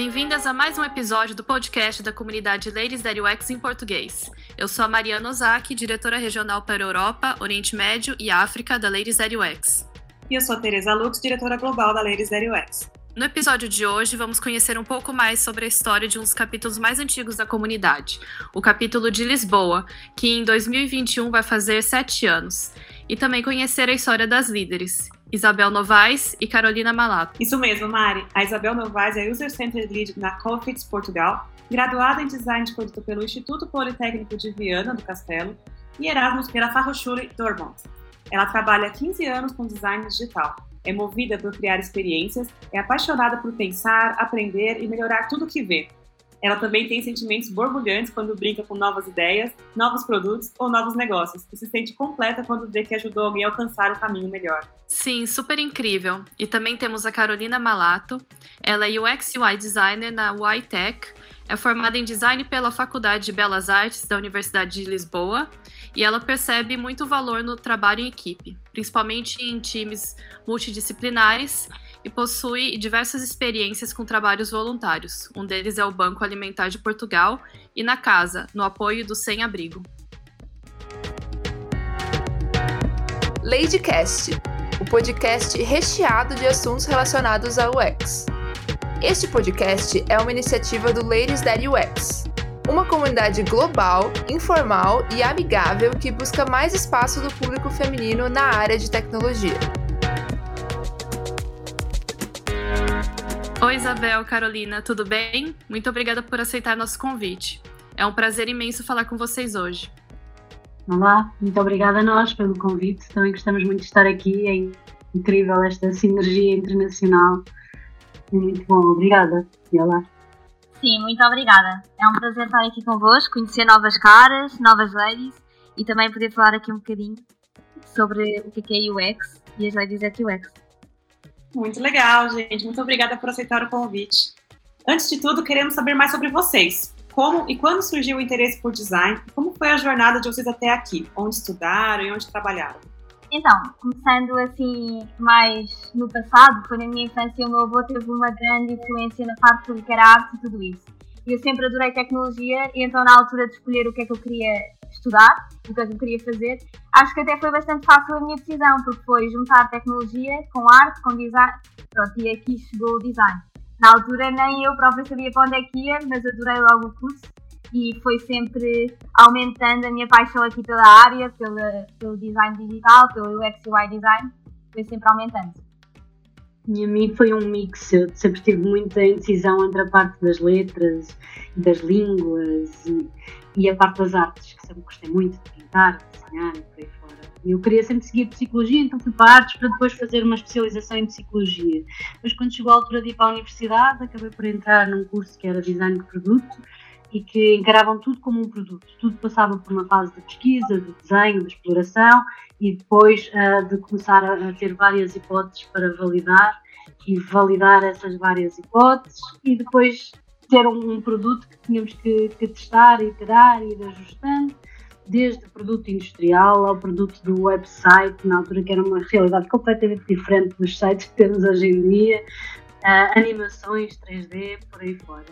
Bem-vindas a mais um episódio do podcast da comunidade Ladies That UX em português. Eu sou a Mariana Ozaki, diretora regional para Europa, Oriente Médio e África da Ladies That UX. E eu sou a Teresa Lux, diretora global da Ladies That UX. No episódio de hoje, vamos conhecer um pouco mais sobre a história de um dos capítulos mais antigos da comunidade, o capítulo de Lisboa, que em 2021 vai fazer sete anos, e também conhecer a história das líderes. Isabel Novaes e Carolina Malato. Isso mesmo, Mari. A Isabel Novaes é User Centered Lead na Cofits Portugal, graduada em Design de Produto pelo Instituto Politécnico de Viana do Castelo e Erasmus pela Fachhochschule Dortmund. Ela trabalha há 15 anos com design digital. É movida por criar experiências, é apaixonada por pensar, aprender e melhorar tudo que vê. Ela também tem sentimentos borbulhantes quando brinca com novas ideias, novos produtos ou novos negócios, e se sente completa quando vê que ajudou alguém a alcançar o caminho melhor. Sim, super incrível. E também temos a Carolina Malato. Ela é UX UI designer na YTech, é formada em design pela Faculdade de Belas Artes da Universidade de Lisboa e ela percebe muito valor no trabalho em equipe, principalmente em times multidisciplinares e possui diversas experiências com trabalhos voluntários. Um deles é o Banco Alimentar de Portugal e na Casa, no apoio do Sem Abrigo. Ladycast, o podcast recheado de assuntos relacionados ao UX. Este podcast é uma iniciativa do Ladies That UX, uma comunidade global, informal e amigável que busca mais espaço do público feminino na área de tecnologia. Oi, Isabel, Carolina, tudo bem? Muito obrigada por aceitar nosso convite. É um prazer imenso falar com vocês hoje. Olá, muito obrigada a nós pelo convite. Também gostamos muito de estar aqui. É incrível esta sinergia internacional. É muito bom, obrigada. E olá. Sim, muito obrigada. É um prazer estar aqui convosco, conhecer novas caras, novas ladies e também poder falar aqui um bocadinho sobre o que é UX e as ladies at UX. Muito legal, gente. Muito obrigada por aceitar o convite. Antes de tudo, queremos saber mais sobre vocês. Como e quando surgiu o interesse por design? Como foi a jornada de vocês até aqui? Onde estudaram e onde trabalharam? Então, começando assim mais no passado, foi na minha infância o meu avô teve uma grande influência na parte do arte e tudo isso. Eu sempre adorei tecnologia e então na altura de escolher o que é que eu queria estudar, o que é que eu queria fazer, acho que até foi bastante fácil a minha decisão, porque foi juntar tecnologia com arte, com design, pronto, e aqui chegou o design. Na altura nem eu própria sabia para onde é que ia, mas adorei logo o curso e foi sempre aumentando a minha paixão aqui pela área, pela, pelo design digital, pelo UX UI design, foi sempre aumentando. E a mim foi um mix, eu sempre tive muita indecisão entre a parte das letras, das línguas e, e a parte das artes, que sempre gostei muito de pintar, de desenhar e por aí fora. Eu queria sempre seguir psicologia, então fui para artes para depois fazer uma especialização em psicologia. Depois, quando chegou a altura de ir para a universidade, acabei por entrar num curso que era design de produto e que encaravam tudo como um produto. Tudo passava por uma fase de pesquisa, de desenho, de exploração e depois uh, de começar a, a, ter várias hipóteses para validar e validar essas várias hipóteses e depois ter um, um produto que tínhamos que, que testar, iterar e ir ajustando, desde o produto industrial ao produto do website, na altura que era uma realidade completamente diferente dos sites que temos hoje em dia, uh, animações 3D, por aí fora.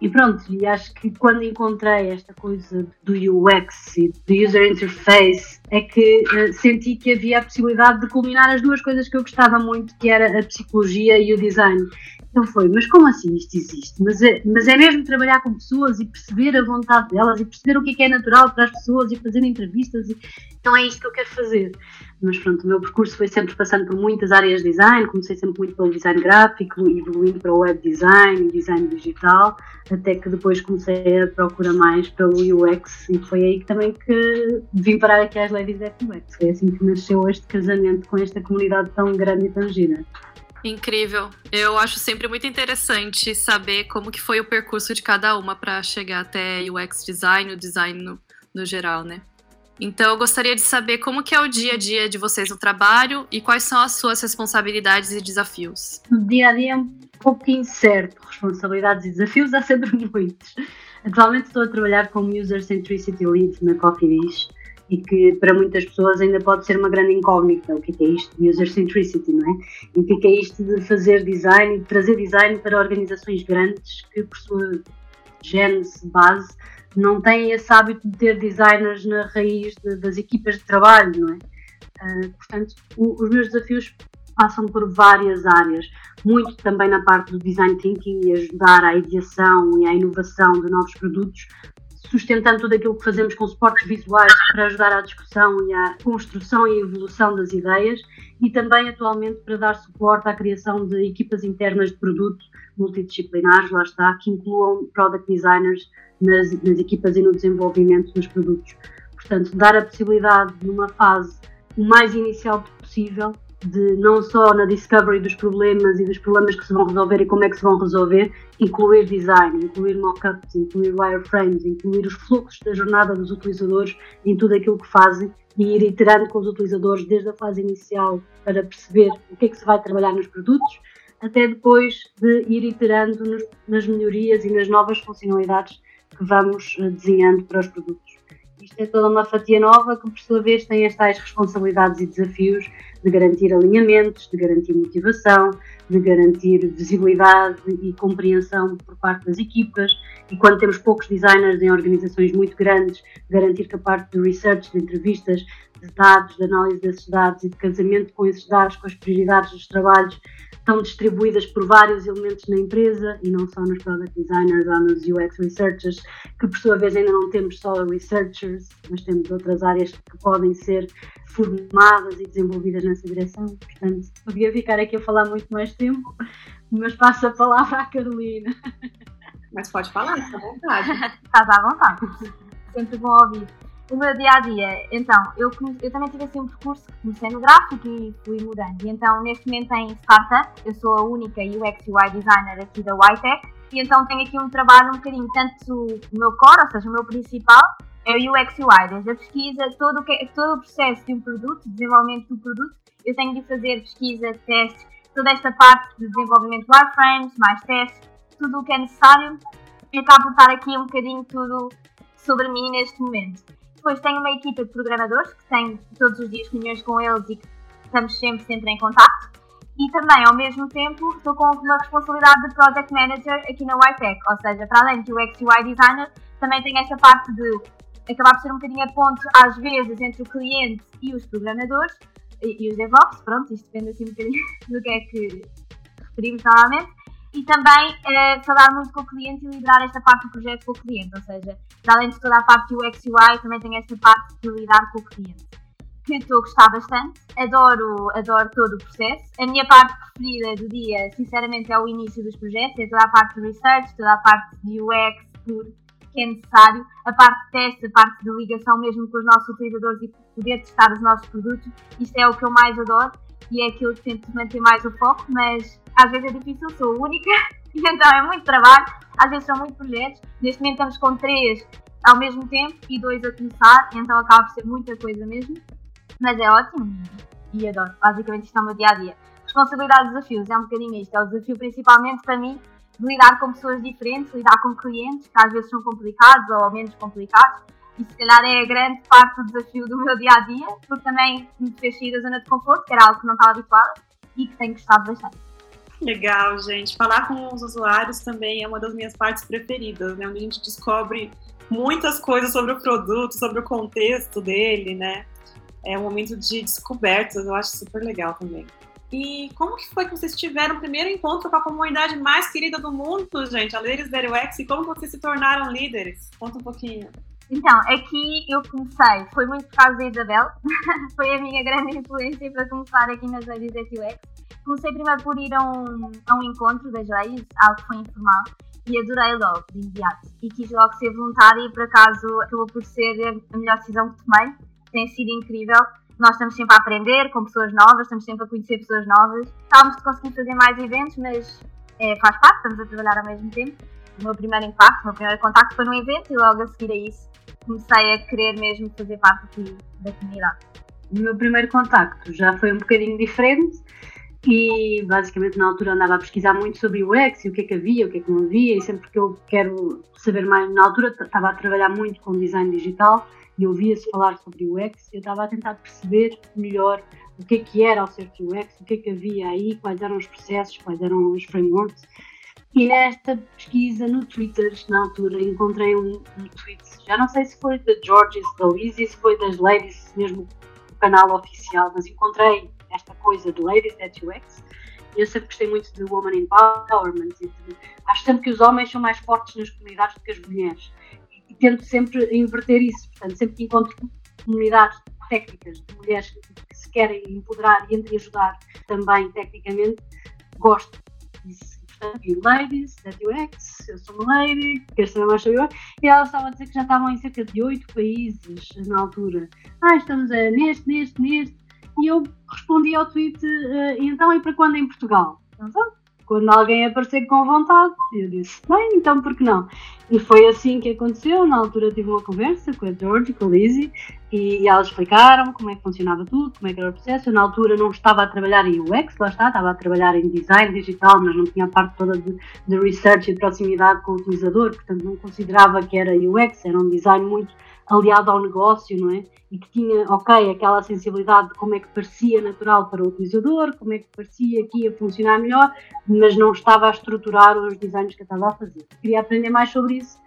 E pronto, e acho que quando encontrei esta coisa do UX e do User Interface, é que uh, senti que havia a possibilidade de culminar as duas coisas que eu gostava muito, que era a psicologia e o design. Então foi, mas como assim isto existe? Mas é, mas é mesmo trabalhar com pessoas e perceber a vontade delas e perceber o que é, que é natural para as pessoas e fazer entrevistas. E, então é isto que eu quero fazer. Mas pronto, o meu percurso foi sempre passando por muitas áreas de design, comecei sempre muito pelo design gráfico, evoluindo para o web design, design digital, até que depois comecei a procurar mais pelo UX e foi aí também que vim parar aqui às Ladies at UX. Foi assim que nasceu este casamento com esta comunidade tão grande e tão gira. Incrível. Eu acho sempre muito interessante saber como que foi o percurso de cada uma para chegar até UX design, o design no, no geral, né? Então, eu gostaria de saber como que é o dia a dia de vocês no trabalho e quais são as suas responsabilidades e desafios. O dia a dia é um pouco incerto. Responsabilidades e desafios há sempre muitos. Atualmente estou a trabalhar como User Centricity Lead na Coffee Dish e que para muitas pessoas ainda pode ser uma grande incógnita, o que é isto de user centricity, não é? E o que é isto de fazer design e de trazer design para organizações grandes que por sua gênese, base, não têm esse hábito de ter designers na raiz de, das equipas de trabalho, não é? Uh, portanto, o, os meus desafios passam por várias áreas, muito também na parte do design thinking e ajudar à ideação e à inovação de novos produtos, sustentando tudo aquilo que fazemos com suportes visuais para ajudar à discussão e à construção e evolução das ideias e também atualmente para dar suporte à criação de equipas internas de produto multidisciplinares, lá está, que incluam product designers nas, nas equipas e no desenvolvimento dos produtos. Portanto, dar a possibilidade, numa fase o mais inicial possível, de não só na discovery dos problemas e dos problemas que se vão resolver e como é que se vão resolver, incluir design, incluir mockups, incluir wireframes, incluir os fluxos da jornada dos utilizadores em tudo aquilo que fazem e ir iterando com os utilizadores desde a fase inicial para perceber o que é que se vai trabalhar nos produtos, até depois de ir iterando nas melhorias e nas novas funcionalidades que vamos eh, desenhando para os produtos. É toda uma fatia nova que, por sua vez, tem as tais responsabilidades e desafios de garantir alinhamentos, de garantir motivação, de garantir visibilidade e compreensão por parte das equipas. E quando temos poucos designers em organizações muito grandes, garantir que a parte de research, de entrevistas, de dados, de análise desses dados e de casamento com esses dados, com as prioridades dos trabalhos, estão distribuídas por vários elementos na empresa e não só nos product designers ou nos UX researchers, que por sua vez ainda não temos só researchers, mas temos outras áreas que podem ser formadas e desenvolvidas nessa direção. Portanto, podia ficar aqui a falar muito mais tempo, mas passo a palavra à Carolina. Mas pode falar, fica à vontade. Estás à vontade. Sempre bom ouvir o meu dia a dia, então, eu, eu também tive assim um percurso que comecei no gráfico e fui mudando. E então, neste momento em startup, eu sou a única UX UI designer aqui da YTech, e então tenho aqui um trabalho um bocadinho, tanto o meu core, ou seja, o meu principal, é o UX UI, desde a pesquisa, todo o, que, todo o processo de um produto, desenvolvimento do produto, eu tenho de fazer pesquisa, testes, toda esta parte de desenvolvimento de wireframes, mais testes, tudo o que é necessário, e acabo por estar aqui um bocadinho tudo sobre mim neste momento. Depois tenho uma equipa de programadores que tenho todos os dias reuniões com eles e que estamos sempre, sempre em contato. E também, ao mesmo tempo, estou com uma responsabilidade de Project Manager aqui na YTech, ou seja, para além de UX UI Designer, também tenho esta parte de acabar por ser um bocadinho a ponte, às vezes, entre o cliente e os programadores e, e os DevOps, pronto, isto depende assim um bocadinho do que é que referimos normalmente e também uh, falar muito com o cliente e liderar esta parte do projeto com o cliente, ou seja, além de toda a parte do UX UI, também tenho esta parte de lidar com o cliente, que estou a gostar bastante, adoro, adoro todo o processo. A minha parte preferida do dia, sinceramente, é o início dos projetos, é toda a parte de research, toda a parte de UX, que é necessário, a parte de teste, a parte de ligação mesmo com os nossos utilizadores e poder testar os nossos produtos, isto é o que eu mais adoro e é aquilo que tento manter mais o foco, mas às vezes é difícil, sou única, então é muito trabalho, às vezes são muitos projetos. Neste momento estamos com três ao mesmo tempo e dois a começar, então acaba por ser muita coisa mesmo, mas é ótimo e adoro. Basicamente isto é o meu dia a dia. Responsabilidade e desafios, é um bocadinho isto, é o desafio principalmente para mim de lidar com pessoas diferentes, lidar com clientes que às vezes são complicados ou menos complicados. E se calhar é a grande parte do desafio do meu dia a dia, porque também me fez sair da zona de conforto, que era algo que não estava habituada e que tenho gostado bastante. Legal, gente. Falar com os usuários também é uma das minhas partes preferidas, né? Onde a gente descobre muitas coisas sobre o produto, sobre o contexto dele, né? É um momento de descobertas, eu acho super legal também. E como que foi que vocês tiveram o primeiro encontro com a comunidade mais querida do mundo, gente, a Ladies That UX, e como vocês se tornaram líderes? Conta um pouquinho. Então, aqui eu comecei, foi muito por causa da Isabel, foi a minha grande influência para começar aqui nas Ladies That UX comecei primeiro por ir a um, a um encontro das leis, algo que foi informal, e adorei logo, de imediato. E quis logo ser voluntária e por acaso acabou por ser a melhor decisão que tomei. Tem sido incrível. Nós estamos sempre a aprender com pessoas novas, estamos sempre a conhecer pessoas novas. Estávamos de conseguir fazer mais eventos, mas é, faz parte, estamos a trabalhar ao mesmo tempo. O meu primeiro impacto, o meu primeiro contacto foi num evento e logo a seguir a isso comecei a querer mesmo fazer parte aqui da comunidade. O meu primeiro contacto já foi um bocadinho diferente e basicamente na altura andava a pesquisar muito sobre o UX e o que é que havia, o que é que não havia, e sempre que eu quero saber mais, na altura estava a trabalhar muito com design digital e ouvia-se falar sobre UX, eu estava a tentar perceber melhor o que é que era ao ser UX, o que é que havia aí, quais eram os processos, quais eram os frameworks. E nesta pesquisa no Twitter, na altura, encontrei um, um tweet, já não sei se foi da Georges, da Lizzie, se foi das Ladies, mesmo o canal oficial, mas encontrei esta coisa de Ladies at UX. Eu sempre gostei muito de Woman Empowerment. E de, acho sempre que os homens são mais fortes nas comunidades do que as mulheres. E, e tento sempre inverter isso. Portanto, sempre que encontro comunidades técnicas de mulheres que se querem empoderar e ajudar também tecnicamente, gosto disso. Portanto, ladies, that UX, eu sou uma lady, quero saber mais sobre e elas estavam a dizer que já estavam em cerca de oito países na altura. Ah, estamos a, neste, neste, neste, e eu respondi ao tweet, uh, então e para quando em Portugal? Então, quando alguém aparecer com vontade, eu disse, bem, então por que não? E foi assim que aconteceu. Na altura tive uma conversa com a George, com a Lizzie, e elas explicaram como é que funcionava tudo, como é que era o processo. Eu, na altura não estava a trabalhar em UX, lá está, estava a trabalhar em design digital, mas não tinha a parte toda de, de research e de proximidade com o utilizador, portanto não considerava que era UX, era um design muito aliado ao negócio, não é? E que tinha, ok, aquela sensibilidade de como é que parecia natural para o utilizador, como é que parecia que ia funcionar melhor, mas não estava a estruturar os designs que eu estava a fazer. Queria aprender mais sobre isso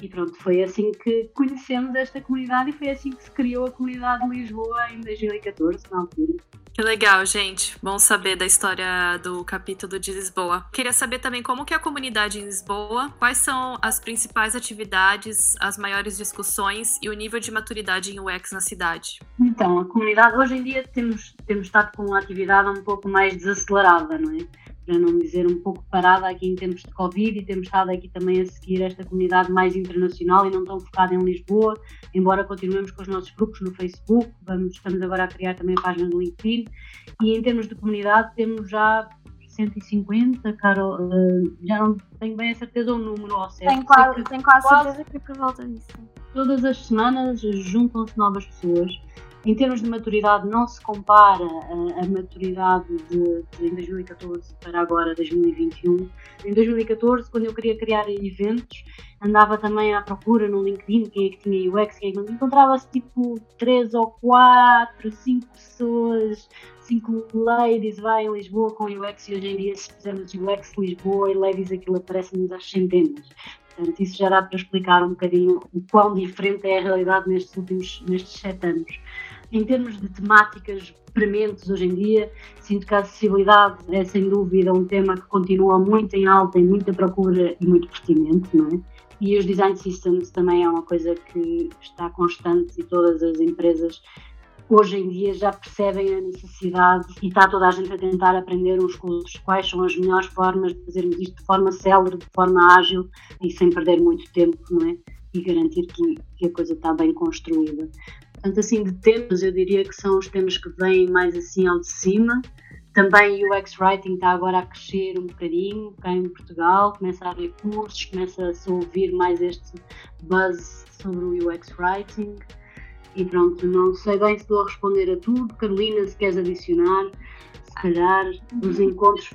e pronto, foi assim que conhecemos esta comunidade e foi assim que se criou a comunidade de Lisboa em 2014, na altura. Que legal, gente. Bom saber da história do capítulo de Lisboa. Queria saber também como que é a comunidade em Lisboa, quais são as principais atividades, as maiores discussões e o nível de maturidade em UX na cidade. Então, a comunidade, hoje em dia temos, temos estado com uma atividade um pouco mais desacelerada, não é? Para não dizer um pouco parada aqui em tempos de Covid e temos estado aqui também a seguir esta comunidade mais internacional e não tão focada em Lisboa, embora continuemos com os nossos grupos no Facebook, vamos, estamos agora a criar também a página do LinkedIn e em termos de comunidade temos já 150, Carol, uh, já não tenho bem a certeza o número ao certo. Tenho quase, tenho quase, quase certeza que é por volta disso. Todas as semanas juntam-se novas pessoas em termos de maturidade, não se compara a, a maturidade de, de, em 2014 para agora, 2021. Em 2014, quando eu queria criar eventos, andava também à procura no LinkedIn quem é que tinha UX, quem é que encontrava-se tipo 3 ou 4, 5 pessoas, 5 ladies vai em Lisboa com UX e hoje em dia se fizermos UX Lisboa e ladies aquilo aparece-nos às centenas. Portanto, isso já dá para explicar um bocadinho o quão diferente é a realidade nestes últimos nestes sete anos. Em termos de temáticas prementes hoje em dia, sinto que a acessibilidade é sem dúvida um tema que continua muito em alta, em muita procura e muito pertinente, não é? E os design systems também é uma coisa que está constante e todas as empresas hoje em dia já percebem a necessidade e está toda a gente a tentar aprender uns com os outros quais são as melhores formas de fazermos isto de forma célere, de forma ágil e sem perder muito tempo, não é? E garantir que, que a coisa está bem construída. Portanto, assim, de temas, eu diria que são os temas que vêm mais assim ao de cima. Também o UX Writing está agora a crescer um bocadinho cá em Portugal, começa a haver cursos, começa a se ouvir mais este buzz sobre o UX Writing. E pronto, não sei bem se estou a responder a tudo. Carolina, se queres adicionar, se calhar os encontros,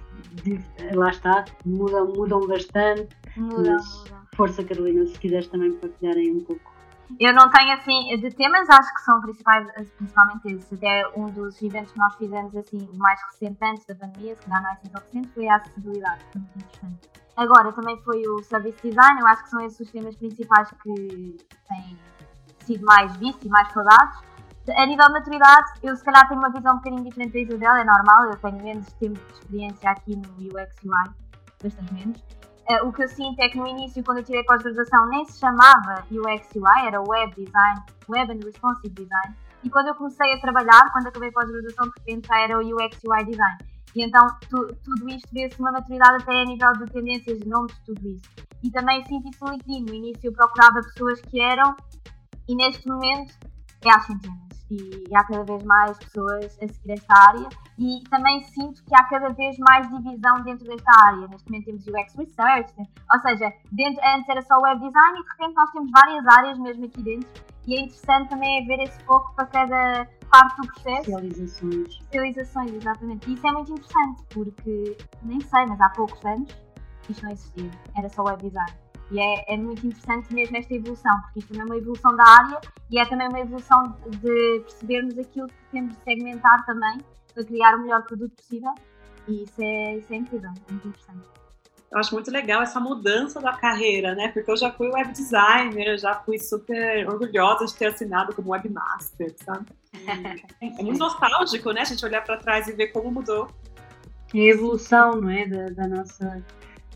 lá está, mudam, mudam bastante. Muda, muda. Força, Carolina, se quiseres também partilhar aí um pouco. Eu não tenho assim, de temas acho que são principais, principalmente esses. Até um dos eventos que nós fizemos assim, mais recente antes da pandemia, se calhar não é assim tão recente, foi a acessibilidade, foi muito interessante. Agora também foi o service design, eu acho que são esses os temas principais que têm sido mais vistos e mais falados. A nível de maturidade, eu se calhar tenho uma visão um bocadinho diferente da Isabel, é normal, eu tenho menos tempo de experiência aqui no UX UI, bastante menos. Uh, o que eu sinto é que no início, quando eu tirei pós-graduação, nem se chamava UX UI, era Web Design, Web and Responsive Design. E quando eu comecei a trabalhar, quando acabei pós-graduação, de repente já era o UX UI Design. E então tu, tudo isto vê-se uma maturidade até a nível de tendências, de nomes, tudo isso. E também sinto isso no LinkedIn. No início eu procurava pessoas que eram, e neste momento é às centenas e, há cada vez mais pessoas a seguir esta área e também sinto que há cada vez mais divisão dentro desta área. Neste momento temos UX Research, ou seja, dentro, antes era só Web Design e de repente nós temos várias áreas mesmo aqui dentro e é interessante também ver esse foco para cada parte do processo. Especializações. Especializações, exatamente. E isso é muito interessante porque, nem sei, mas há poucos anos isto não existia, era só Web Design. E é, é, muito interessante mesmo esta evolução, porque isto também é uma evolução da área e é também uma evolução de percebermos aquilo que temos de segmentar também para criar o melhor produto possível. E isso é, isso é incrível, é muito interessante. Eu acho muito legal essa mudança da carreira, né? Porque eu já fui web designer, eu já fui super orgulhosa de ter assinado como webmaster, sabe? É muito nostálgico, né? A gente olhar para trás e ver como mudou. É a evolução, não é? Da, da nossa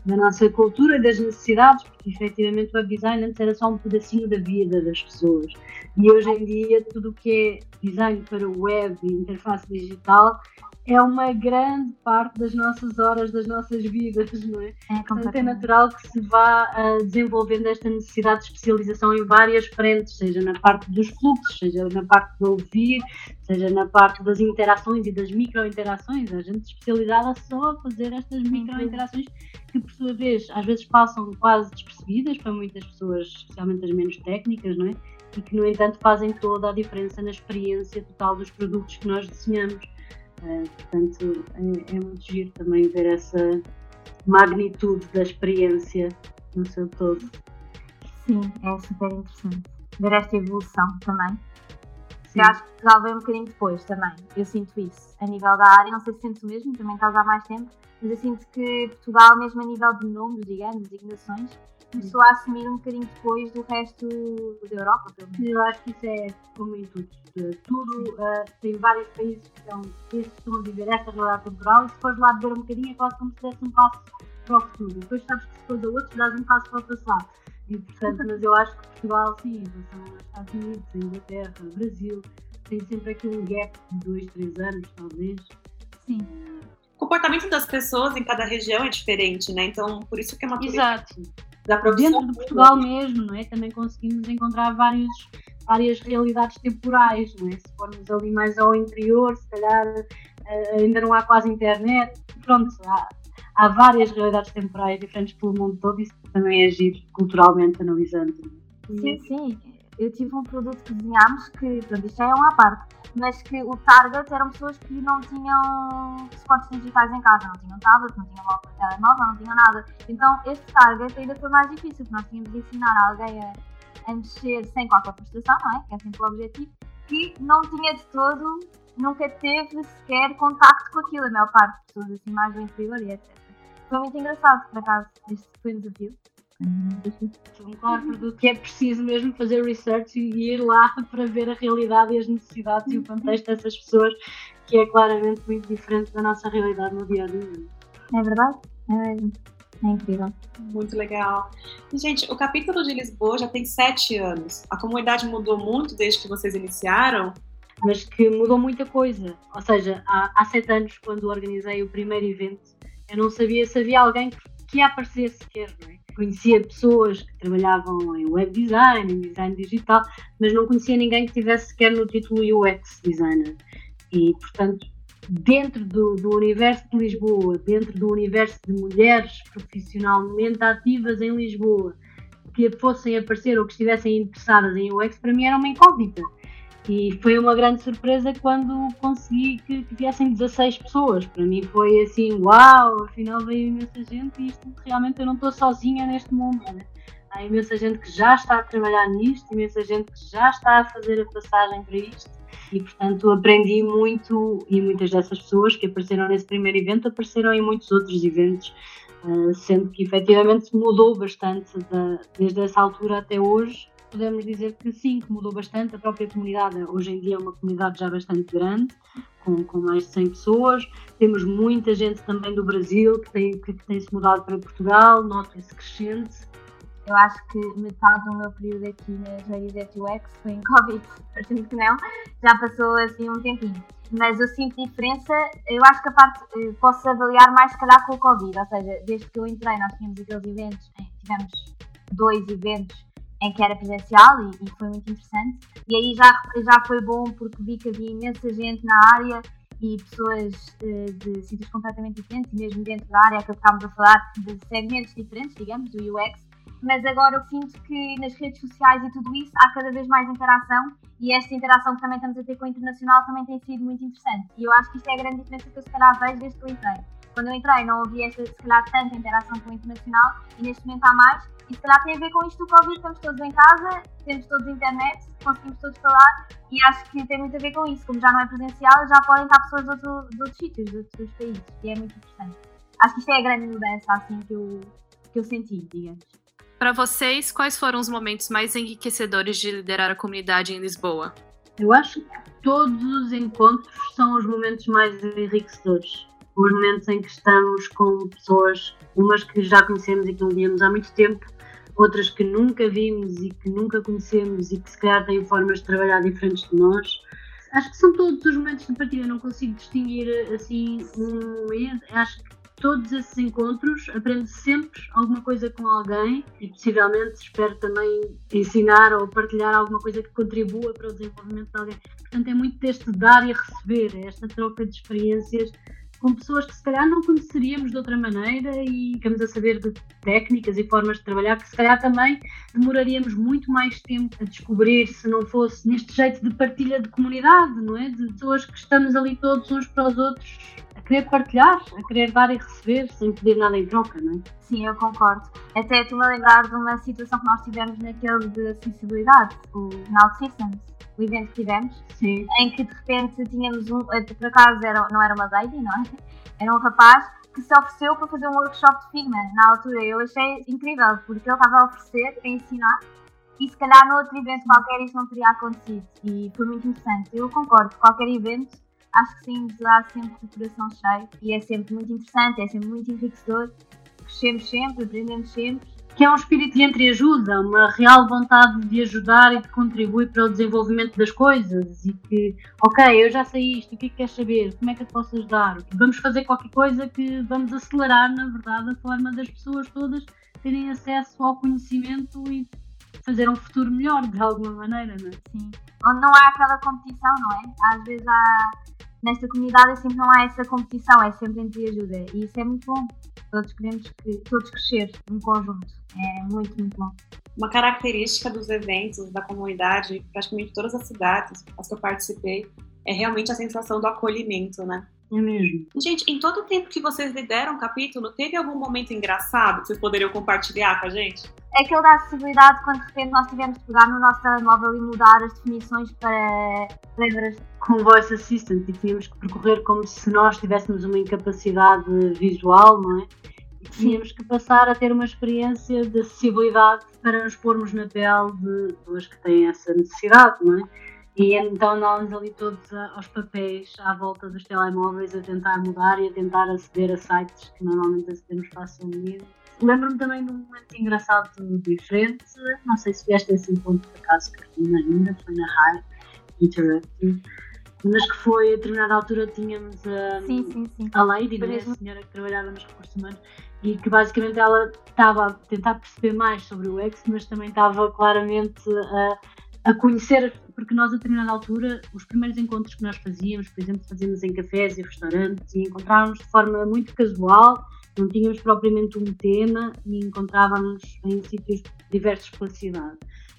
da nossa cultura e das necessidades, porque efetivamente o web design antes era só um pedacinho da vida das pessoas. E hoje em dia tudo o que é design para web e interface digital é uma grande parte das nossas horas, das nossas vidas, não é? É, Portanto, é natural que se vá uh, desenvolvendo esta necessidade de especialização em várias frentes, seja na parte dos fluxos, seja na parte de ouvir, seja na parte das interações e das micro-interações. A gente especializada só a fazer estas micro-interações que, por sua vez, às vezes passam quase despercebidas para muitas pessoas, especialmente as menos técnicas, não é? E que, no entanto, fazem toda a diferença na experiência total dos produtos que nós desenhamos. Uh, portanto, é, é muito giro também ver essa magnitude da experiência no seu todo. Sim, é super interessante ver esta evolução também. Sim. Eu acho que Portugal veio um bocadinho depois também. Eu sinto isso. A nível da área, não sei se sentes o mesmo, também estás há mais tempo, mas eu sinto que Portugal, mesmo a nível de nomes, digamos, designações, começou a assumir um bocadinho depois do resto da Europa. Eu acho que isso é como em tudo. Tudo uh, tem vários países que estão, que estão a viver esta realidade temporal e se fores lá ver um bocadinho é quase como se desse um passo para o futuro. Depois sabes que se fores a outros dás um passo para o passado. E portanto, mas eu acho que Portugal, sim, em relação aos Estados Unidos, a Inglaterra, Brasil, tem sempre aqui um gap de dois, três anos, talvez. Sim. O comportamento das pessoas em cada região é diferente, né? Então, por isso que é uma Exato da produção. Dentro de Portugal mesmo, não é? Também conseguimos encontrar vários, várias realidades temporais, não é? Se formos ali mais ao interior, se calhar eh, ainda não há quase internet. Pronto, há, há várias realidades temporais diferentes pelo mundo todo, isso também é giro culturalmente analisando. Sim, sim. Eu tive um produto que desenhámos que, pronto, isto é uma parte, mas que o target eram pessoas que não tinham suportes digitais em casa, não tinham tablet, não tinham telemóvel, não tinham nada. Então este target ainda foi mais difícil, porque nós tínhamos de ensinar alguém a, a mexer sem qualquer frustração, não é? Que é sempre o objetivo, que não tinha de todo, nunca teve sequer contacto com aquilo, a maior parte de pessoas assim mais do interior e etc. Foi muito engraçado, por acaso, este foi um desafio. Concordo que é preciso mesmo fazer research e ir lá para ver a realidade e as necessidades e o contexto dessas pessoas, que é claramente muito diferente da nossa realidade no dia a dia. É verdade? É mesmo. É incrível. Muito legal. E, gente, o capítulo de Lisboa já tem sete anos. A comunidade mudou muito desde que vocês iniciaram? Mas que mudou muita coisa. Ou seja, há, há sete anos, quando organizei o primeiro evento, eu não sabia se havia alguém que ia aparecer sequer, não é? Conhecia pessoas que trabalhavam em web design, em design digital, mas não conhecia ninguém que tivesse sequer no título UX designer. E, portanto, dentro do, do, universo de Lisboa, dentro do universo de mulheres profissionalmente ativas em Lisboa, que fossem aparecer ou que estivessem interessadas em UX, para mim era uma incógnita. E foi uma grande surpresa quando consegui que, que viessem 16 pessoas. Para mim foi assim, uau, afinal veio imensa gente e isto realmente eu não estou sozinha neste mundo. Né? Há imensa gente que já está a trabalhar nisto, imensa gente que já está a fazer a passagem para isto. E portanto aprendi muito e muitas dessas pessoas que apareceram nesse primeiro evento apareceram em muitos outros eventos, uh, sendo que efetivamente mudou bastante desde essa altura até hoje podemos dizer que sim, que mudou bastante. A própria comunidade, hoje em dia, é uma comunidade já bastante grande, com, com mais de 100 pessoas. Temos muita gente também do Brasil que tem, que, que tem se mudado para Portugal, nota esse crescente. Eu acho que metade do meu período aqui na Jarizet UX foi em Covid, parecendo que não, já passou assim um tempinho. Mas eu sinto diferença, eu acho que a parte, eh, posso avaliar mais se calhar com o Covid, ou seja, desde que eu entrei nós tínhamos aqueles eventos, tivemos dois eventos em que era presencial e, e, foi muito interessante. E aí já, já foi bom porque vi que havia imensa gente na área e pessoas uh, de sítios completamente diferentes, e mesmo dentro da área que estávamos a falar, de segmentos diferentes, digamos, do UX. Mas agora eu sinto que nas redes sociais e tudo isso há cada vez mais interação e esta interação que também estamos a ter com o internacional também tem sido muito interessante. E eu acho que isto é a grande diferença que eu se calhar vejo desde que eu entrei quando eu entrei não havia esta, se calhar tanta interação com o internacional e neste momento há mais e se calhar tem a ver com isto do Covid, estamos todos em casa, temos todos internet, conseguimos todos falar e acho que tem muito a ver com isso, como já não é presencial, já podem estar pessoas de, outro, de outros sítios, de outros países e é muito interessante. Acho que isto é a grande mudança assim que eu, que eu senti, digamos. Para vocês, quais foram os momentos mais enriquecedores de liderar a comunidade em Lisboa? Eu acho que todos os encontros são os momentos mais enriquecedores. Os momentos em que estamos com pessoas, umas que já conhecemos e que não víamos há muito tempo, outras que nunca vimos e que nunca conhecemos e que se calhar têm formas de trabalhar diferentes de nós. Acho que são todos os momentos de partilha, não consigo distinguir assim um momento. Acho que todos esses encontros aprendo sempre alguma coisa com alguém e possivelmente espero também ensinar ou partilhar alguma coisa que contribua para o desenvolvimento de alguém. Portanto, é muito deste dar e receber, é esta troca de experiências com pessoas que se calhar não conheceríamos de outra maneira e ficamos a saber de técnicas e formas de trabalhar que se calhar também demoraríamos muito mais tempo a descobrir se não fosse neste jeito de partilha de comunidade, não é? De pessoas que estamos ali todos uns para os outros querer partilhar, a querer dar e receber sem pedir nada em troca, não é? Sim, eu concordo. Até estou-me a lembrar de uma situação que nós tivemos naquele de acessibilidade, o Now Systems o evento que tivemos, Sim. em que de repente tínhamos um, eh, por acaso era, não era uma lady, não é? Era um rapaz que se ofereceu para fazer um workshop de Figma na altura. Eu achei incrível, porque ele estava a oferecer para ensinar e se calhar no outro evento qualquer isso não teria acontecido e foi muito interessante. Eu concordo, qualquer evento acho que sim, nos dá sempre o coração cheio e é sempre muito interessante, é sempre muito enriquecedor. Crescemos sempre, aprendemos sempre que é um espírito de entreajuda, uma real vontade de ajudar e de contribuir para o desenvolvimento das coisas e que, ok, eu já sei isto, o que é que queres saber? Como é que eu te posso ajudar? Vamos fazer qualquer coisa que vamos acelerar, na verdade, a forma das pessoas todas terem acesso ao conhecimento e fazer um futuro melhor, de alguma maneira, não é? Sim. Onde não há aquela competição, não é? Às vezes há, nesta comunidade sempre não há essa competição, é sempre entre ajuda e isso é muito bom. Todos queremos que todos crescer em conjunto. É muito, muito bom. Uma característica dos eventos da comunidade, praticamente todas as cidades as que eu participei, é realmente a sensação do acolhimento, né? É mesmo. Gente, em todo o tempo que vocês lideram o capítulo, teve algum momento engraçado que vocês poderiam compartilhar com a gente? É aquele da acessibilidade quando de repente nós tivemos que pegar no nosso telemóvel e mudar as definições para letras. Com Voice Assistant e tínhamos que percorrer como se nós tivéssemos uma incapacidade visual, não é? E tínhamos que passar a ter uma experiência de acessibilidade para nos pormos na pele de pessoas que têm essa necessidade, não é? E então andávamos ali todos aos papéis à volta dos telemóveis a tentar mudar e a tentar aceder a sites que normalmente acedemos facilmente. Lembro-me também de um momento engraçado diferente, não sei se vieste esse encontro por acaso, Carolina, ainda, foi na High Interactive, mas que foi a determinada altura tínhamos a, sim, sim, sim. a Lady, né, a senhora que trabalhava nos recursos humanos, e que basicamente ela estava a tentar perceber mais sobre o X, mas também estava claramente a a conhecer, porque nós a determinada altura, os primeiros encontros que nós fazíamos, por exemplo, fazíamos em cafés e restaurantes e encontrávamos de forma muito casual, não tínhamos propriamente um tema e encontrávamos em sítios diversos pela cidade.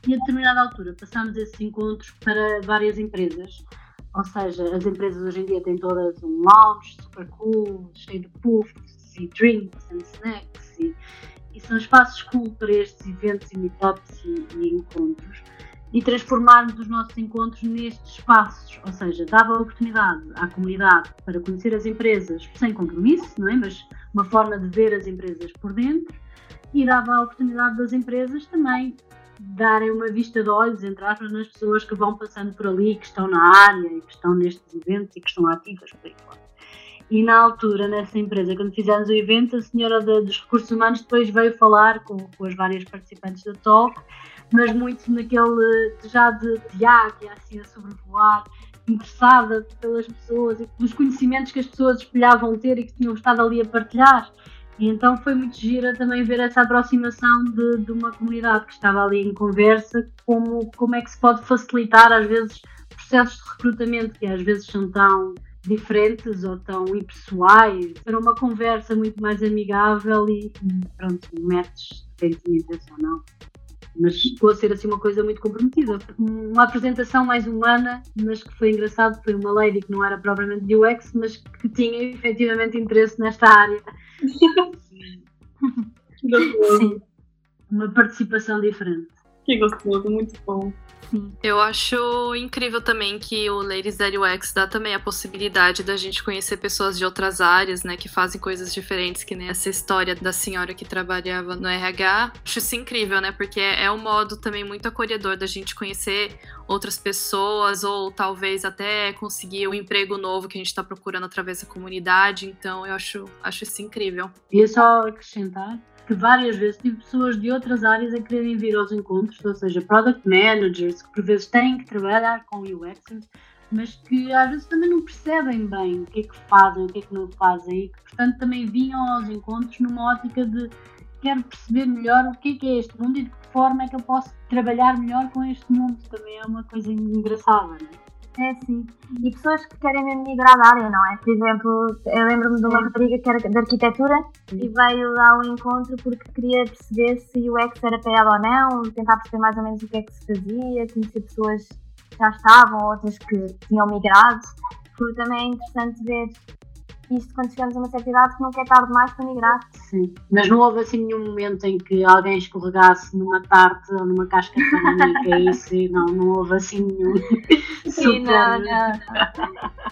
E a determinada altura passámos esses encontros para várias empresas, ou seja, as empresas hoje em dia têm todas um lounge super cool, cheio de puffs e drinks e snacks e, e são espaços cool para estes eventos e meetups e, e encontros e transformarmos os nossos encontros nestes espaços, ou seja, dava a oportunidade à comunidade para conhecer as empresas sem compromisso, não é? mas uma forma de ver as empresas por dentro, e dava a oportunidade das empresas também darem uma vista de olhos, entre aspas, nas pessoas que vão passando por ali, que estão na área e que estão nestes eventos e que estão ativas por aí fora. E na altura, nessa empresa, quando fizemos o evento, a senhora dos recursos humanos depois veio falar com, com as várias participantes da talk mas muito naquele já de, águia, assim, a sobrevoar, interessada pelas pessoas e pelos conhecimentos que as pessoas espelhavam ter e que tinham estado ali a partilhar. E então foi muito gira também ver essa aproximação de, de uma comunidade que estava ali em conversa, como, como é que se pode facilitar, às vezes, processos de recrutamento que às vezes são tão diferentes ou tão impessoais. Era uma conversa muito mais amigável e, pronto, depende de ou não. Mas ficou a ser assim uma coisa muito comprometida. Uma apresentação mais humana, mas que foi engraçado, foi uma lady que não era propriamente de UX, mas que tinha efetivamente interesse nesta área. Sim, uma participação diferente. Que gostoso, muito bom. Sim. Eu acho incrível também que o Ladies That UX dá também a possibilidade da gente conhecer pessoas de outras áreas, né, que fazem coisas diferentes, que nem essa história da senhora que trabalhava no RH. Acho isso incrível, né, porque é um modo também muito acolhedor da gente conhecer outras pessoas ou talvez até conseguir um emprego novo que a gente está procurando através da comunidade. Então, eu acho, acho isso incrível. E só acrescentar que várias vezes tive pessoas de outras áreas a quererem vir aos encontros, ou seja, product managers, que por vezes têm que trabalhar com UX, mas que às vezes também não percebem bem o que é que fazem, o que é que não fazem, e que portanto também vinham aos encontros numa ótica de quero perceber melhor o que é que é este mundo e de que forma é que eu posso trabalhar melhor com este mundo. Também é uma coisa engraçada, não é? É, sim. E pessoas que querem mesmo migrar da área, não é? Por exemplo, eu lembro-me de uma rapariga que era de arquitetura sim. e veio lá ao encontro porque queria perceber se o UX era para ela ou não, tentar perceber mais ou menos o que é que se fazia, conhecer pessoas que já estavam, outras que tinham migrado. Foi também interessante ver isto quando chegamos a uma certa idade que nunca é tarde demais para migrar. Sim, mas não houve assim nenhum momento em que alguém escorregasse numa tarte ou numa casca de panica e isso, não, não houve assim nenhum. Sim, não, não,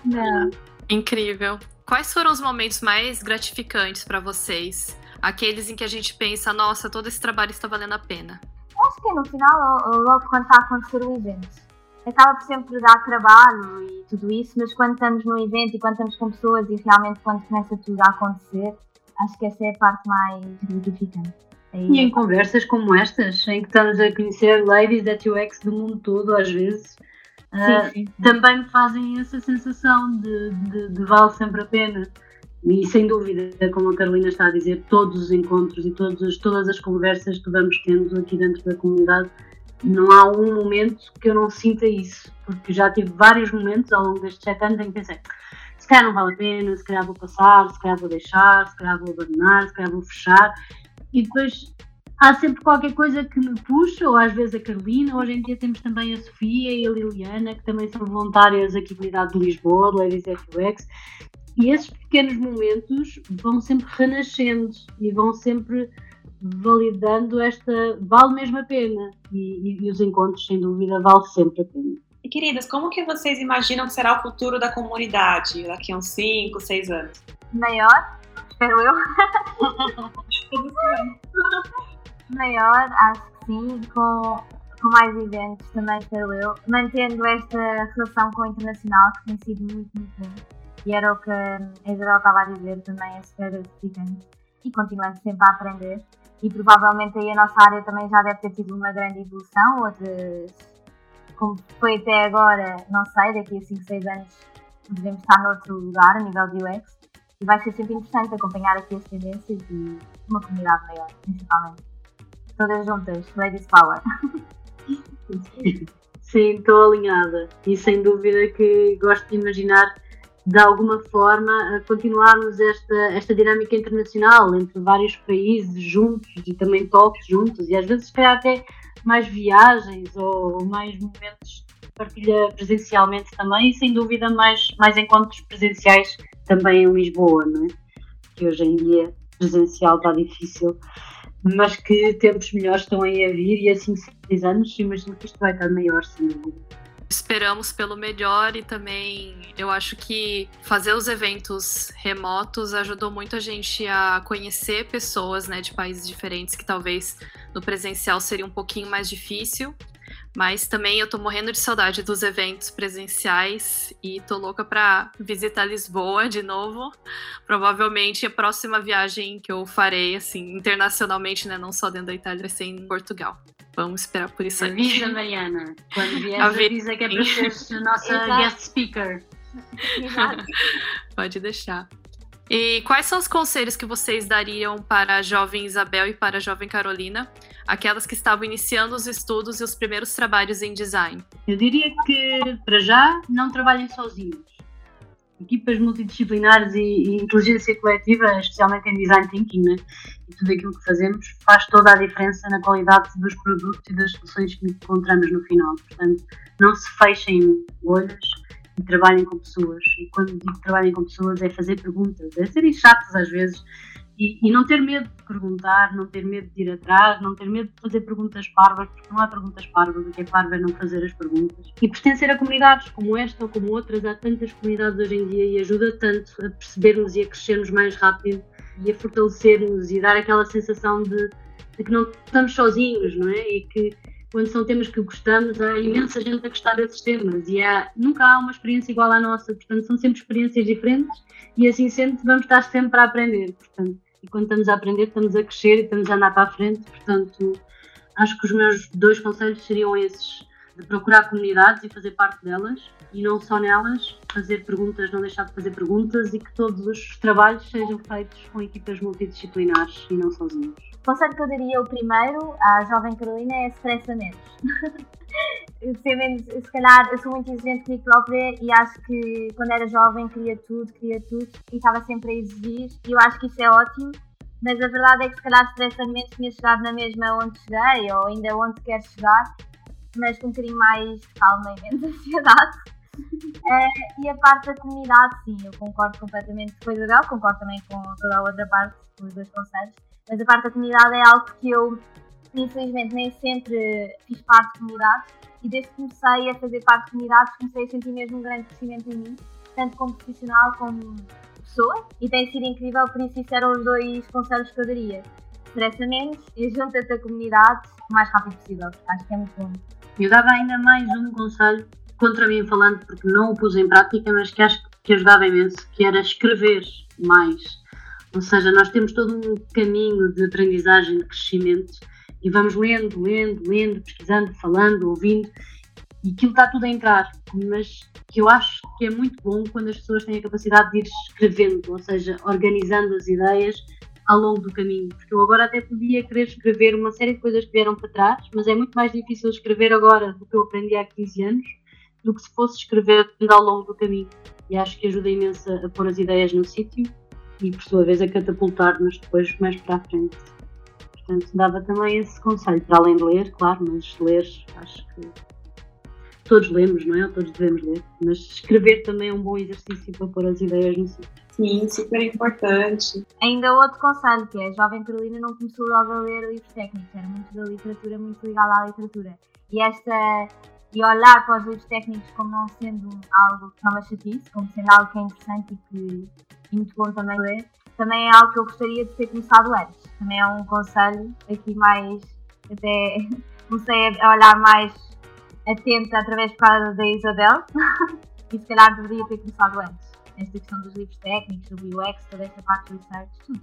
não. Incrível. Quais foram os momentos mais gratificantes para vocês? Aqueles em que a gente pensa, nossa, todo esse trabalho está valendo a pena. Acho que é no final, logo quando está a acontecer o evento acaba por sempre dar trabalho e tudo isso, mas quando estamos no evento e quando estamos com pessoas e realmente quando começa tudo a acontecer, acho que essa é a parte mais gratificante. Aí e em conversas como estas, em que estamos a conhecer ladies that UX do mundo todo, às vezes, sim, uh, sim, sim. também me fazem essa sensação de, de, de vale sempre a pena. E sem dúvida, como a Carolina está a dizer, todos os encontros e todas as conversas que vamos tendo aqui dentro da comunidade não há um momento que eu não sinta isso, porque já tive vários momentos ao longo destes sete anos em que pensei se calhar não vale a pena, se calhar vou passar, se calhar vou deixar, se calhar vou abandonar, se calhar vou fechar, e depois há sempre qualquer coisa que me puxa, ou às vezes a Carolina, hoje em dia temos também a Sofia e a Liliana, que também são voluntárias aqui da Unidade de Lisboa, do Ladies FUX, e esses pequenos momentos vão sempre renascendo e vão sempre validando esta. vale mesmo a pena. E, e, e, os encontros, sem dúvida, vale sempre a pena. E queridas, como que vocês imaginam que será o futuro da comunidade daqui a uns 5, 6 anos? Maior, espero eu. Maior, acho que sim, com, com mais eventos também, espero eu. Mantendo esta relação com o internacional, que tem sido muito, muito bom. E era o que a Isabel estava a dizer também, super gratificante. E continuando sempre a aprender e provavelmente aí a nossa área também já deve ter tido uma grande evolução, outras, como foi até agora, não sei, daqui a 5, 6 anos devemos estar noutro lugar a nível de UX e vai ser sempre interessante acompanhar aqui as tendências e uma comunidade maior, principalmente. Todas juntas, Ladies Power. Sim, estou alinhada e sem dúvida que gosto de imaginar de alguma forma continuarmos esta, esta dinâmica internacional entre vários países juntos e também toques juntos e às vezes calhar até mais viagens ou mais momentos de partilha presencialmente também e sem dúvida mais, mais encontros presenciais também em Lisboa, não é? Que hoje em dia presencial está difícil, mas que tempos melhores estão aí a vir e assim seis anos imagino que isto vai estar maior sem dúvida esperamos pelo melhor e também eu acho que fazer os eventos remotos ajudou muito a gente a conhecer pessoas né, de países diferentes que talvez no presencial seria um pouquinho mais difícil. Mas também eu tô morrendo de saudade dos eventos presenciais e tô louca para visitar Lisboa de novo. Provavelmente a próxima viagem que eu farei, assim, internacionalmente, né, não só dentro da Itália, vai ser em Portugal. Vamos esperar por isso avisa, aí. Mariana. Quando vier, avisa que é para ser nossa guest speaker. Pode deixar. E quais são os conselhos que vocês dariam para a jovem Isabel e para a jovem Carolina, aquelas que estavam iniciando os estudos e os primeiros trabalhos em design? Eu diria que, para já, não trabalhem sozinhos. equipas multidisciplinares e, e, inteligência coletiva, especialmente em design thinking, né? e tudo aquilo que fazemos, faz toda a diferença na qualidade dos produtos e das soluções que encontramos no final. Portanto, não se fechem em bolhas trabalhem com pessoas. E quando digo trabalhem com pessoas, é fazer perguntas, é serem chatos às vezes, e, e, não ter medo de perguntar, não ter medo de ir atrás, não ter medo de fazer perguntas parvas, porque não há perguntas parvas, o que é parvo é não fazer as perguntas. E pertencer a comunidades como esta ou como outras, há tantas comunidades hoje em dia e ajuda tanto a percebermos e a crescermos mais rápido e a fortalecer-nos e dar aquela sensação de, de, que não estamos sozinhos, não é? E que quando são temas que gostamos, há imensa gente a gostar desses temas e há, nunca há uma experiência igual à nossa, portanto são sempre experiências diferentes e assim sendo vamos estar sempre a aprender, portanto e quando estamos a aprender, estamos a crescer e estamos a andar para a frente. Portanto, acho que os meus dois conselhos seriam esses: de procurar comunidades e fazer parte delas, e não só nelas, fazer perguntas, não deixar de fazer perguntas e que todos os trabalhos sejam feitos com equipas multidisciplinares e não sozinhos. O conselho que eu daria, o primeiro, à jovem Carolina, é estressa menos. menos, se calhar eu sou muito exigente comigo própria e acho que quando era jovem queria tudo, queria tudo e estava sempre a exigir e eu acho que isso é ótimo, mas a verdade é que se calhar estressamento tinha chegado na mesma onde cheguei ou ainda onde quero chegar, mas com um bocadinho mais calma e menos ansiedade. Uh, e a parte da comunidade, sim, eu concordo completamente com a Isabel, concordo também com toda a outra parte, os dois conselhos, mas a parte da comunidade é algo que eu, infelizmente, nem sempre fiz parte de comunidades e desde que comecei a fazer parte de comunidades comecei a sentir mesmo um grande crescimento em mim, tanto como profissional como pessoa, e tem sido incrível, por isso isso eram os dois conselhos que eu daria. Estressa menos e junta-te à comunidade o mais rápido possível, acho que é muito bom. Eu dava ainda mais um conselho, contra mim falando, porque não o pus em prática, mas que acho que ajudava imenso, que era escrever mais. Ou seja, nós temos todo um caminho de aprendizagem, de crescimento, e vamos lendo, lendo, lendo, pesquisando, falando, ouvindo, e aquilo está tudo a entrar. Mas que eu acho que é muito bom quando as pessoas têm a capacidade de ir escrevendo, ou seja, organizando as ideias ao longo do caminho. Porque eu agora até podia querer escrever uma série de coisas que vieram para trás, mas é muito mais difícil escrever agora do que eu aprendi há 15 anos do que se fosse escrever ao longo do caminho. E acho que ajuda imenso a pôr as ideias no sítio e, por sua vez, a catapultar-nos depois mais para a frente. Portanto, dava também esse conselho, para além de ler, claro, mas ler, acho que todos lemos, não é? Todos devemos ler, mas escrever também é um bom exercício para pôr as ideias no sítio. Sim, super importante. Ainda outro conselho, que é a jovem Carolina não começou logo a ler livros técnicos, era muito da literatura, muito ligada à literatura. E esta e olhar para os livros técnicos como não sendo algo que é uma chatice, como sendo algo que é interessante e que é muito bom também ler, também é algo que eu gostaria de ter começado antes. Também é um conselho aqui mais, até comecei a olhar mais atenta através da Isabel e se calhar deveria ter começado antes. Esta questão dos livros técnicos, do UX, toda esta parte do research, tudo.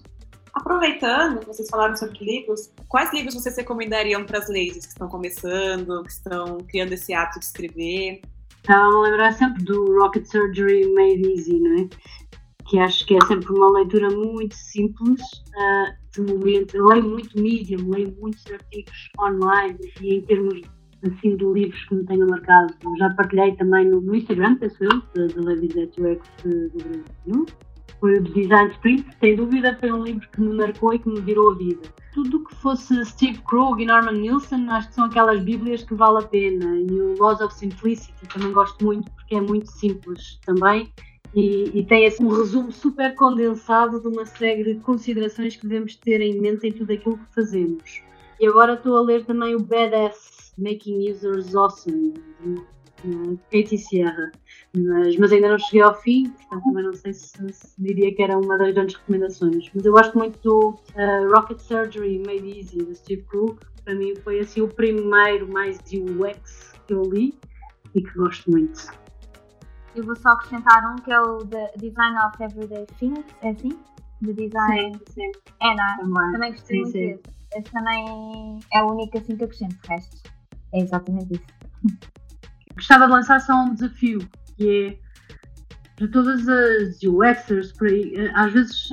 Aproveitando, vocês falaram sobre livros, quais livros vocês recomendariam para as ladies que estão começando, que estão criando esse hábito de escrever? Estava a lembrar sempre do Rocket Surgery Made Easy, não é? que acho que é sempre uma leitura muito simples, uh, de momento. Eu leio muito Medium, leio muitos artigos online e em termos assim de livros que me tenham marcado, já partilhei também no, no Instagram, penso eu, da Ladies at UX do Brasil. Foi o Design Sprint, sem dúvida foi um livro que me marcou e que me virou a vida. Tudo o que fosse Steve Krug e Norman Nielsen, acho que são aquelas bíblias que vale a pena. E o Laws of Simplicity também gosto muito porque é muito simples também e, e, tem assim, um resumo super condensado de uma série de considerações que devemos ter em mente em tudo aquilo que fazemos. E agora estou a ler também o Badass Making Users Awesome, de Katie Sierra, mas, mas, ainda não cheguei ao fim, portanto também não sei se, se, diria que era uma das grandes recomendações. Mas eu gosto muito do uh, Rocket Surgery Made Easy, de Steve Krug, para mim foi assim o primeiro mais UX que eu li e que gosto muito. Eu vou só acrescentar um que é o The Design of Everyday Things, é assim? The Design. Sim, sim. É, não é? Também, também gostei muito desse. Esse também é o único assim que acrescento, o resto é exatamente isso. Gostava de lançar só um desafio, que é de todas as UXers por aí, eh, às vezes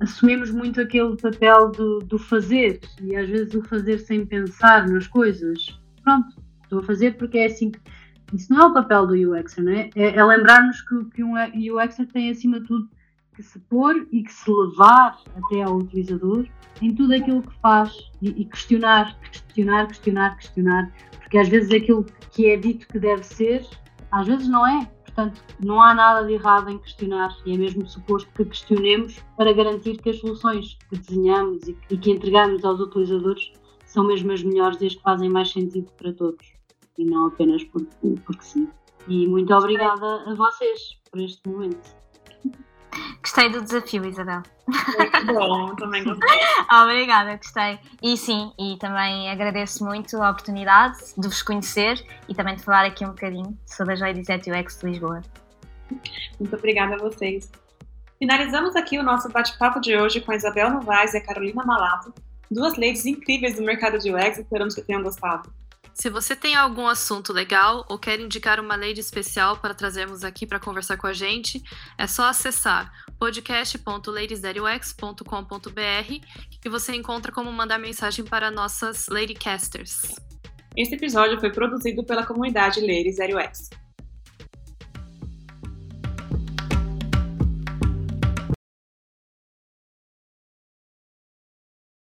assumimos muito aquele papel do, do fazer e às vezes o fazer sem pensar nas coisas. Pronto, estou a fazer porque é assim que Isso não é o papel do UXer, não é? É, é lembrar-nos que, que um UXer tem, acima de tudo, que se pôr e que se levar até ao utilizador em tudo aquilo que faz e, e questionar, questionar, questionar, questionar, porque às vezes aquilo que é dito que deve ser, às vezes não é. Portanto, não há nada de errado em questionar e é mesmo suposto que questionemos para garantir que as soluções que desenhamos e, e que entregamos aos utilizadores são mesmo as melhores e as que fazem mais sentido para todos e não apenas porque, porque sim. E muito obrigada a vocês por este momento. Gostei do desafio, Isabel. Muito bom, também gostei. Obrigada, gostei. E sim, e também agradeço muito a oportunidade de vos conhecer e também de falar aqui um bocadinho sobre a Joy UX de Lisboa. Muito obrigada a vocês. Finalizamos aqui o nosso bate-papo de hoje com a Isabel Novaes e a Carolina Malato, duas ladies incríveis do mercado de UX, esperamos que tenham gostado. Se você tem algum assunto legal ou quer indicar uma lady especial para trazermos aqui para conversar com a gente, é só acessar podcast.ladiesdarux.com.br que você encontra como mandar mensagem para nossas ladycasters. Este episódio foi produzido pela comunidade Ladies UX.